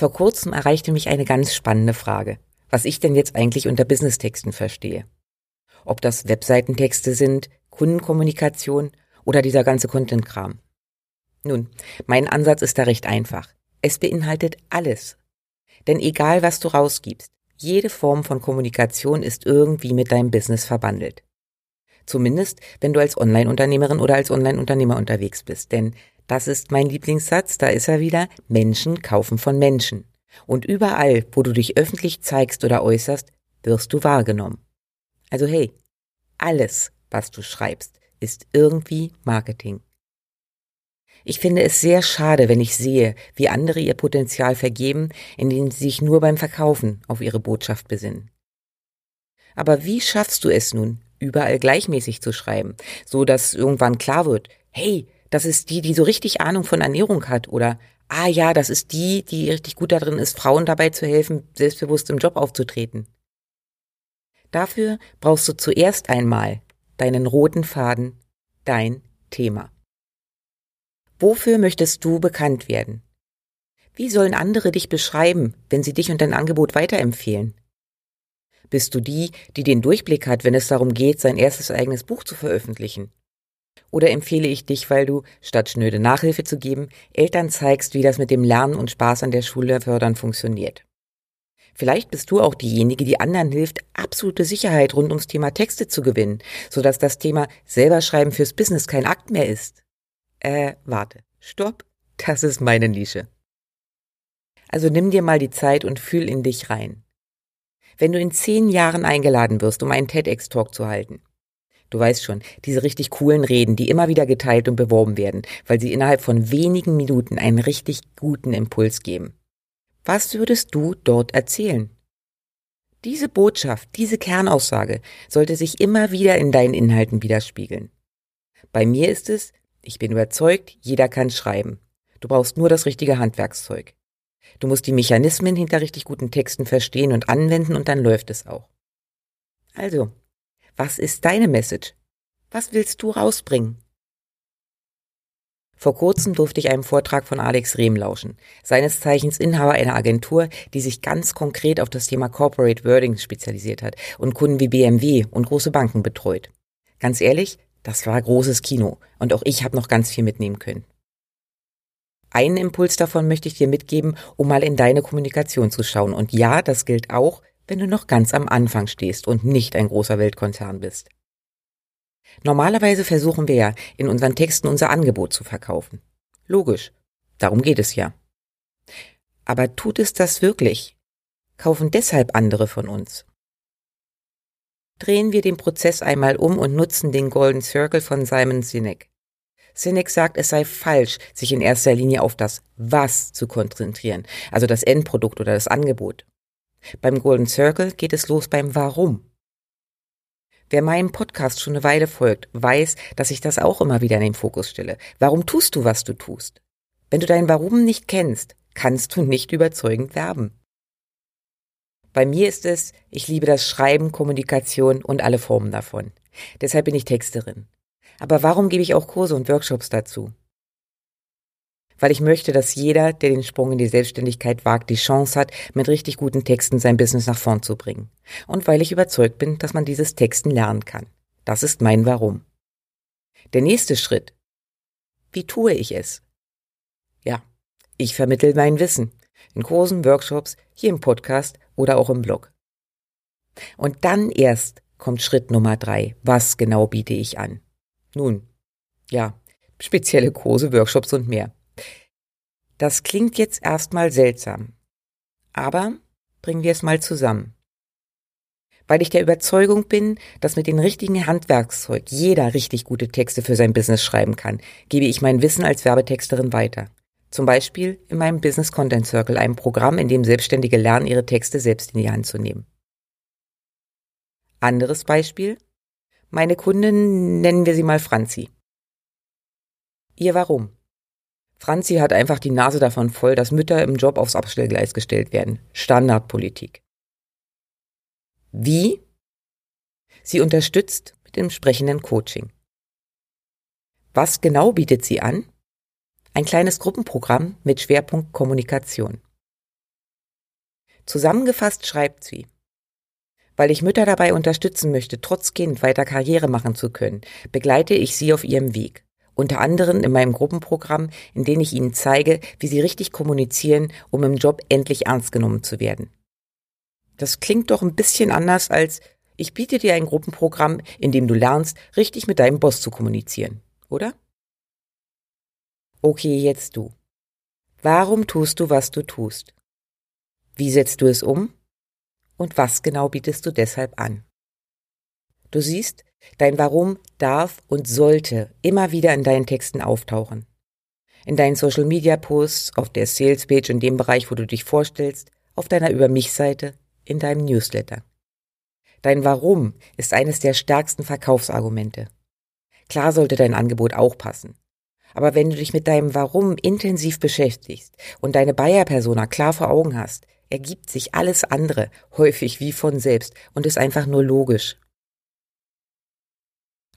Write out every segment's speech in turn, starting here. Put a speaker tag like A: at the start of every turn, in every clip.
A: Vor kurzem erreichte mich eine ganz spannende Frage, was ich denn jetzt eigentlich unter Business-Texten verstehe. Ob das Webseitentexte sind, Kundenkommunikation oder dieser ganze Content-Kram. Nun, mein Ansatz ist da recht einfach. Es beinhaltet alles. Denn egal was du rausgibst, jede Form von Kommunikation ist irgendwie mit deinem Business verbandelt. Zumindest, wenn du als Online-Unternehmerin oder als Online-Unternehmer unterwegs bist. Denn das ist mein Lieblingssatz, da ist er wieder. Menschen kaufen von Menschen. Und überall, wo du dich öffentlich zeigst oder äußerst, wirst du wahrgenommen. Also hey, alles, was du schreibst, ist irgendwie Marketing. Ich finde es sehr schade, wenn ich sehe, wie andere ihr Potenzial vergeben, indem sie sich nur beim Verkaufen auf ihre Botschaft besinnen. Aber wie schaffst du es nun, überall gleichmäßig zu schreiben, so dass irgendwann klar wird, hey, das ist die, die so richtig Ahnung von Ernährung hat oder ah ja, das ist die, die richtig gut darin ist, Frauen dabei zu helfen, selbstbewusst im Job aufzutreten. Dafür brauchst du zuerst einmal deinen roten Faden, dein Thema. Wofür möchtest du bekannt werden? Wie sollen andere dich beschreiben, wenn sie dich und dein Angebot weiterempfehlen? Bist du die, die den Durchblick hat, wenn es darum geht, sein erstes eigenes Buch zu veröffentlichen? Oder empfehle ich dich, weil du, statt schnöde Nachhilfe zu geben, Eltern zeigst, wie das mit dem Lernen und Spaß an der Schule fördern funktioniert. Vielleicht bist du auch diejenige, die anderen hilft, absolute Sicherheit rund ums Thema Texte zu gewinnen, sodass das Thema selber schreiben fürs Business kein Akt mehr ist. Äh, warte. Stopp. Das ist meine Nische. Also nimm dir mal die Zeit und fühl in dich rein. Wenn du in zehn Jahren eingeladen wirst, um einen TEDx-Talk zu halten, Du weißt schon, diese richtig coolen Reden, die immer wieder geteilt und beworben werden, weil sie innerhalb von wenigen Minuten einen richtig guten Impuls geben. Was würdest du dort erzählen? Diese Botschaft, diese Kernaussage sollte sich immer wieder in deinen Inhalten widerspiegeln. Bei mir ist es, ich bin überzeugt, jeder kann schreiben. Du brauchst nur das richtige Handwerkszeug. Du musst die Mechanismen hinter richtig guten Texten verstehen und anwenden und dann läuft es auch. Also, was ist deine Message? Was willst du rausbringen? Vor kurzem durfte ich einem Vortrag von Alex Rehm lauschen, seines Zeichens Inhaber einer Agentur, die sich ganz konkret auf das Thema Corporate Wording spezialisiert hat und Kunden wie BMW und große Banken betreut. Ganz ehrlich, das war großes Kino und auch ich habe noch ganz viel mitnehmen können. Einen Impuls davon möchte ich dir mitgeben, um mal in deine Kommunikation zu schauen. Und ja, das gilt auch wenn du noch ganz am Anfang stehst und nicht ein großer Weltkonzern bist. Normalerweise versuchen wir ja, in unseren Texten unser Angebot zu verkaufen. Logisch, darum geht es ja. Aber tut es das wirklich? Kaufen deshalb andere von uns? Drehen wir den Prozess einmal um und nutzen den Golden Circle von Simon Sinek. Sinek sagt, es sei falsch, sich in erster Linie auf das Was zu konzentrieren, also das Endprodukt oder das Angebot. Beim Golden Circle geht es los beim Warum. Wer meinem Podcast schon eine Weile folgt, weiß, dass ich das auch immer wieder in den Fokus stelle. Warum tust du, was du tust? Wenn du dein Warum nicht kennst, kannst du nicht überzeugend werben. Bei mir ist es, ich liebe das Schreiben, Kommunikation und alle Formen davon. Deshalb bin ich Texterin. Aber warum gebe ich auch Kurse und Workshops dazu? Weil ich möchte, dass jeder, der den Sprung in die Selbstständigkeit wagt, die Chance hat, mit richtig guten Texten sein Business nach vorn zu bringen. Und weil ich überzeugt bin, dass man dieses Texten lernen kann. Das ist mein Warum. Der nächste Schritt. Wie tue ich es? Ja, ich vermittel mein Wissen. In Kursen, Workshops, hier im Podcast oder auch im Blog. Und dann erst kommt Schritt Nummer drei. Was genau biete ich an? Nun, ja, spezielle Kurse, Workshops und mehr. Das klingt jetzt erstmal seltsam. Aber bringen wir es mal zusammen. Weil ich der Überzeugung bin, dass mit dem richtigen Handwerkszeug jeder richtig gute Texte für sein Business schreiben kann, gebe ich mein Wissen als Werbetexterin weiter. Zum Beispiel in meinem Business Content Circle, einem Programm, in dem Selbstständige lernen, ihre Texte selbst in die Hand zu nehmen. Anderes Beispiel. Meine Kundin nennen wir sie mal Franzi. Ihr Warum? Franzi hat einfach die Nase davon voll, dass Mütter im Job aufs Abstellgleis gestellt werden. Standardpolitik. Wie? Sie unterstützt mit dem sprechenden Coaching. Was genau bietet sie an? Ein kleines Gruppenprogramm mit Schwerpunkt Kommunikation. Zusammengefasst schreibt sie, weil ich Mütter dabei unterstützen möchte, trotz Kind weiter Karriere machen zu können, begleite ich sie auf ihrem Weg. Unter anderem in meinem Gruppenprogramm, in dem ich ihnen zeige, wie sie richtig kommunizieren, um im Job endlich ernst genommen zu werden. Das klingt doch ein bisschen anders als ich biete dir ein Gruppenprogramm, in dem du lernst, richtig mit deinem Boss zu kommunizieren, oder? Okay, jetzt du. Warum tust du, was du tust? Wie setzt du es um? Und was genau bietest du deshalb an? Du siehst, dein Warum darf und sollte immer wieder in deinen Texten auftauchen. In deinen Social Media Posts, auf der Sales Page, in dem Bereich, wo du dich vorstellst, auf deiner Über mich Seite, in deinem Newsletter. Dein Warum ist eines der stärksten Verkaufsargumente. Klar sollte dein Angebot auch passen. Aber wenn du dich mit deinem Warum intensiv beschäftigst und deine Bayer-Persona klar vor Augen hast, ergibt sich alles andere häufig wie von selbst und ist einfach nur logisch.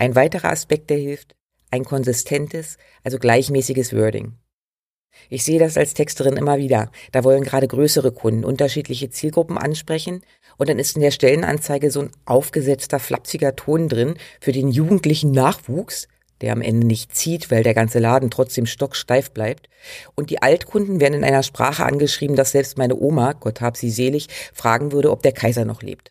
A: Ein weiterer Aspekt, der hilft, ein konsistentes, also gleichmäßiges Wording. Ich sehe das als Texterin immer wieder. Da wollen gerade größere Kunden unterschiedliche Zielgruppen ansprechen und dann ist in der Stellenanzeige so ein aufgesetzter, flapsiger Ton drin für den jugendlichen Nachwuchs, der am Ende nicht zieht, weil der ganze Laden trotzdem stocksteif bleibt. Und die Altkunden werden in einer Sprache angeschrieben, dass selbst meine Oma, Gott hab sie selig, fragen würde, ob der Kaiser noch lebt.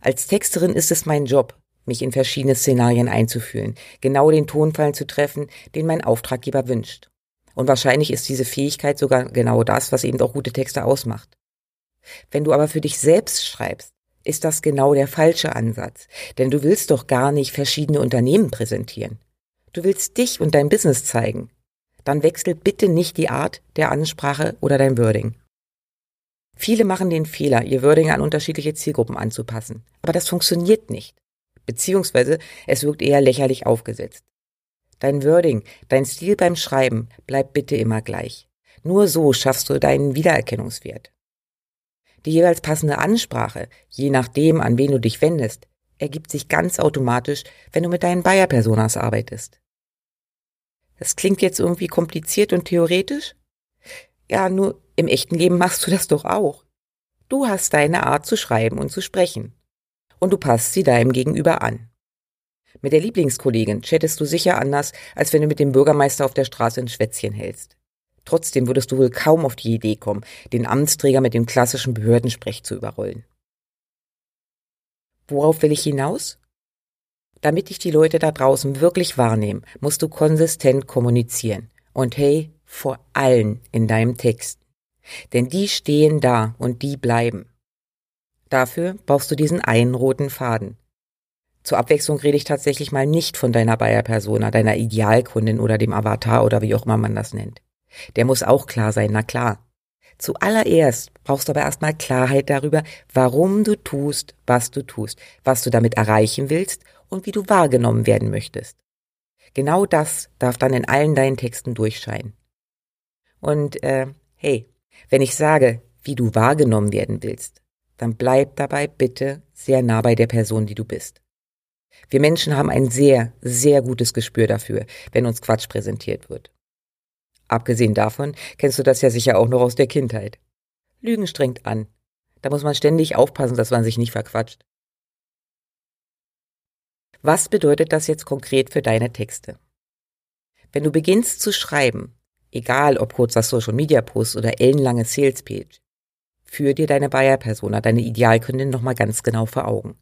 A: Als Texterin ist es mein Job, mich in verschiedene Szenarien einzufühlen, genau den Tonfall zu treffen, den mein Auftraggeber wünscht. Und wahrscheinlich ist diese Fähigkeit sogar genau das, was eben auch gute Texte ausmacht. Wenn du aber für dich selbst schreibst, ist das genau der falsche Ansatz. Denn du willst doch gar nicht verschiedene Unternehmen präsentieren. Du willst dich und dein Business zeigen. Dann wechsel bitte nicht die Art der Ansprache oder dein Wording. Viele machen den Fehler, ihr Wording an unterschiedliche Zielgruppen anzupassen. Aber das funktioniert nicht. Beziehungsweise es wirkt eher lächerlich aufgesetzt. Dein Wording, dein Stil beim Schreiben bleibt bitte immer gleich. Nur so schaffst du deinen Wiedererkennungswert. Die jeweils passende Ansprache, je nachdem, an wen du dich wendest, ergibt sich ganz automatisch, wenn du mit deinen Bayer-Personas arbeitest. Das klingt jetzt irgendwie kompliziert und theoretisch? Ja, nur im echten Leben machst du das doch auch. Du hast deine Art zu schreiben und zu sprechen. Und du passt sie deinem Gegenüber an. Mit der Lieblingskollegin chattest du sicher anders, als wenn du mit dem Bürgermeister auf der Straße ein Schwätzchen hältst. Trotzdem würdest du wohl kaum auf die Idee kommen, den Amtsträger mit dem klassischen Behördensprech zu überrollen. Worauf will ich hinaus? Damit dich die Leute da draußen wirklich wahrnehmen, musst du konsistent kommunizieren. Und hey, vor allen in deinem Text. Denn die stehen da und die bleiben. Dafür brauchst du diesen einen roten Faden. Zur Abwechslung rede ich tatsächlich mal nicht von deiner Bayer-Persona, deiner Idealkundin oder dem Avatar oder wie auch immer man das nennt. Der muss auch klar sein, na klar. Zuallererst brauchst du aber erstmal Klarheit darüber, warum du tust, was du tust, was du damit erreichen willst und wie du wahrgenommen werden möchtest. Genau das darf dann in allen deinen Texten durchscheinen. Und äh, hey, wenn ich sage, wie du wahrgenommen werden willst, dann bleib dabei bitte sehr nah bei der Person, die du bist. Wir Menschen haben ein sehr, sehr gutes Gespür dafür, wenn uns Quatsch präsentiert wird. Abgesehen davon kennst du das ja sicher auch noch aus der Kindheit. Lügen strengt an. Da muss man ständig aufpassen, dass man sich nicht verquatscht. Was bedeutet das jetzt konkret für deine Texte? Wenn du beginnst zu schreiben, egal ob kurzer Social Media Post oder ellenlange Sales Page, führ dir deine Buyer Persona, deine Idealkundin nochmal ganz genau vor Augen.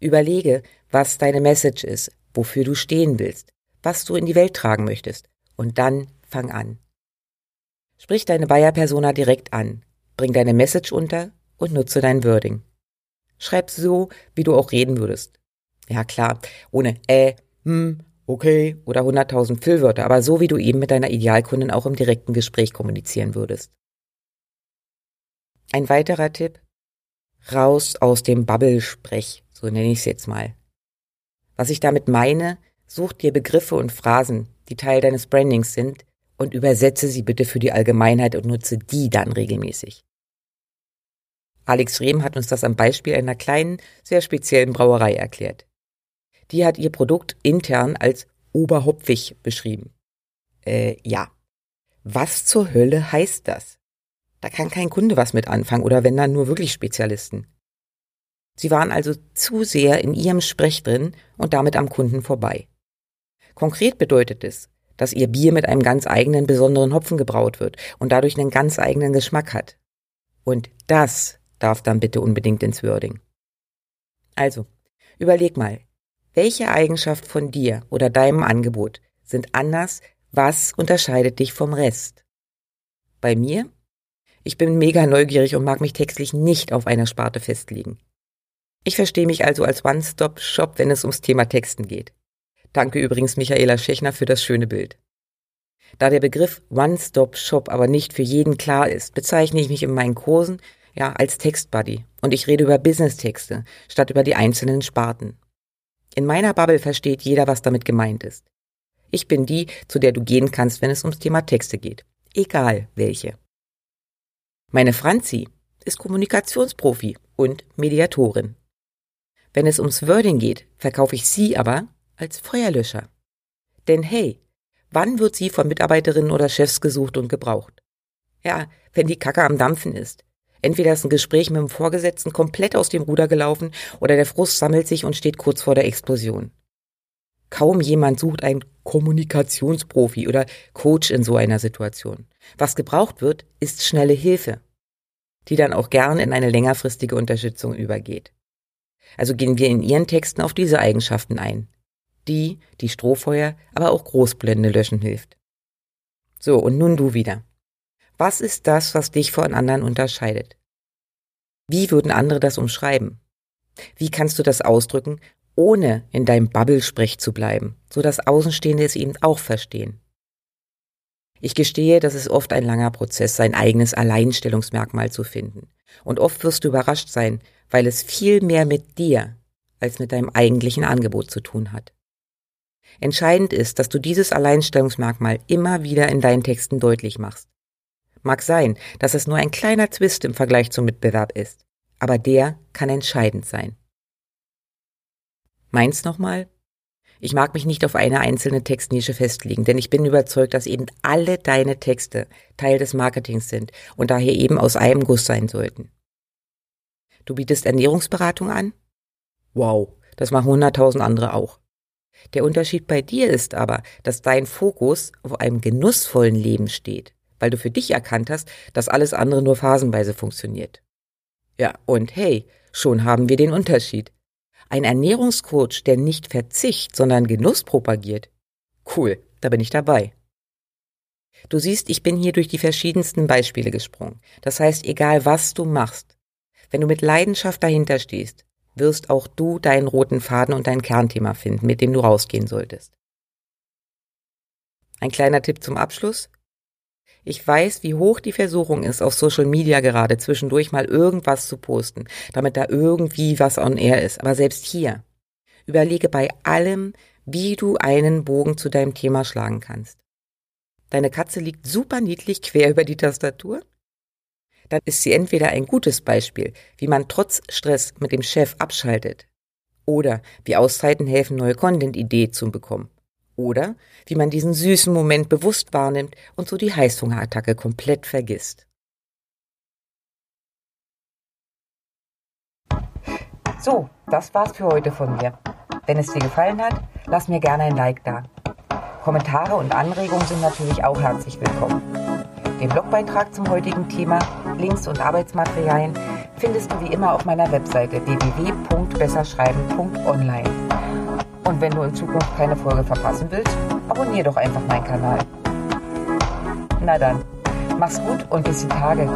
A: Überlege, was deine Message ist, wofür du stehen willst, was du in die Welt tragen möchtest und dann Fang an. Sprich deine Buyer-Persona direkt an, bring deine Message unter und nutze dein Wording. Schreib so, wie du auch reden würdest. Ja klar, ohne äh, hm, okay oder 100.000 Füllwörter, aber so wie du eben mit deiner Idealkundin auch im direkten Gespräch kommunizieren würdest. Ein weiterer Tipp. Raus aus dem Bubble-Sprech, so nenne ich es jetzt mal. Was ich damit meine, such dir Begriffe und Phrasen, die Teil deines Brandings sind, und übersetze sie bitte für die Allgemeinheit und nutze die dann regelmäßig. Alex Rehm hat uns das am Beispiel einer kleinen, sehr speziellen Brauerei erklärt. Die hat ihr Produkt intern als oberhopfig beschrieben. Äh, ja. Was zur Hölle heißt das? Da kann kein Kunde was mit anfangen oder wenn dann nur wirklich Spezialisten. Sie waren also zu sehr in ihrem Sprech drin und damit am Kunden vorbei. Konkret bedeutet es, dass ihr Bier mit einem ganz eigenen besonderen Hopfen gebraut wird und dadurch einen ganz eigenen Geschmack hat. Und das darf dann bitte unbedingt ins Wording. Also, überleg mal, welche Eigenschaft von dir oder deinem Angebot sind anders, was unterscheidet dich vom Rest? Bei mir? Ich bin mega neugierig und mag mich textlich nicht auf einer Sparte festlegen. Ich verstehe mich also als One-Stop-Shop, wenn es ums Thema Texten geht. Danke übrigens Michaela Schechner für das schöne Bild. Da der Begriff One-Stop-Shop aber nicht für jeden klar ist, bezeichne ich mich in meinen Kursen ja als Textbuddy und ich rede über Business-Texte statt über die einzelnen Sparten. In meiner Bubble versteht jeder, was damit gemeint ist. Ich bin die, zu der du gehen kannst, wenn es ums Thema Texte geht. Egal welche. Meine Franzi ist Kommunikationsprofi und Mediatorin. Wenn es ums Wording geht, verkaufe ich sie aber als Feuerlöscher. Denn hey, wann wird sie von Mitarbeiterinnen oder Chefs gesucht und gebraucht? Ja, wenn die Kacke am Dampfen ist, Entweder ist ein Gespräch mit dem Vorgesetzten komplett aus dem Ruder gelaufen oder der Frust sammelt sich und steht kurz vor der Explosion. Kaum jemand sucht einen Kommunikationsprofi oder Coach in so einer Situation. Was gebraucht wird, ist schnelle Hilfe, die dann auch gern in eine längerfristige Unterstützung übergeht. Also gehen wir in Ihren Texten auf diese Eigenschaften ein. Die, die Strohfeuer, aber auch Großblende löschen hilft. So, und nun du wieder. Was ist das, was dich von anderen unterscheidet? Wie würden andere das umschreiben? Wie kannst du das ausdrücken, ohne in deinem Bubble-Sprech zu bleiben, so dass Außenstehende es eben auch verstehen? Ich gestehe, dass es oft ein langer Prozess, sein eigenes Alleinstellungsmerkmal zu finden. Und oft wirst du überrascht sein, weil es viel mehr mit dir als mit deinem eigentlichen Angebot zu tun hat. Entscheidend ist, dass du dieses Alleinstellungsmerkmal immer wieder in deinen Texten deutlich machst. Mag sein, dass es nur ein kleiner Twist im Vergleich zum Mitbewerb ist, aber der kann entscheidend sein. Meins nochmal? Ich mag mich nicht auf eine einzelne Textnische festlegen, denn ich bin überzeugt, dass eben alle deine Texte Teil des Marketings sind und daher eben aus einem Guss sein sollten. Du bietest Ernährungsberatung an? Wow, das machen hunderttausend andere auch. Der Unterschied bei dir ist aber, dass dein Fokus auf einem genussvollen Leben steht weil du für dich erkannt hast, dass alles andere nur phasenweise funktioniert. Ja, und hey, schon haben wir den Unterschied. Ein Ernährungscoach, der nicht Verzicht, sondern Genuss propagiert. Cool, da bin ich dabei. Du siehst, ich bin hier durch die verschiedensten Beispiele gesprungen. Das heißt, egal was du machst, wenn du mit Leidenschaft dahinter stehst, wirst auch du deinen roten Faden und dein Kernthema finden, mit dem du rausgehen solltest. Ein kleiner Tipp zum Abschluss. Ich weiß, wie hoch die Versuchung ist, auf Social Media gerade zwischendurch mal irgendwas zu posten, damit da irgendwie was on air ist. Aber selbst hier, überlege bei allem, wie du einen Bogen zu deinem Thema schlagen kannst. Deine Katze liegt super niedlich quer über die Tastatur? Dann ist sie entweder ein gutes Beispiel, wie man trotz Stress mit dem Chef abschaltet, oder wie Auszeiten helfen, neue Content-Idee zu bekommen. Oder wie man diesen süßen Moment bewusst wahrnimmt und so die Heißhungerattacke komplett vergisst. So, das war's für heute von mir. Wenn es dir gefallen hat, lass mir gerne ein Like da. Kommentare und Anregungen sind natürlich auch herzlich willkommen. Den Blogbeitrag zum heutigen Thema, Links und Arbeitsmaterialien findest du wie immer auf meiner Webseite www.besserschreiben.online. Und wenn du in Zukunft keine Folge verpassen willst, abonniere doch einfach meinen Kanal. Na dann, mach's gut und bis die Tage.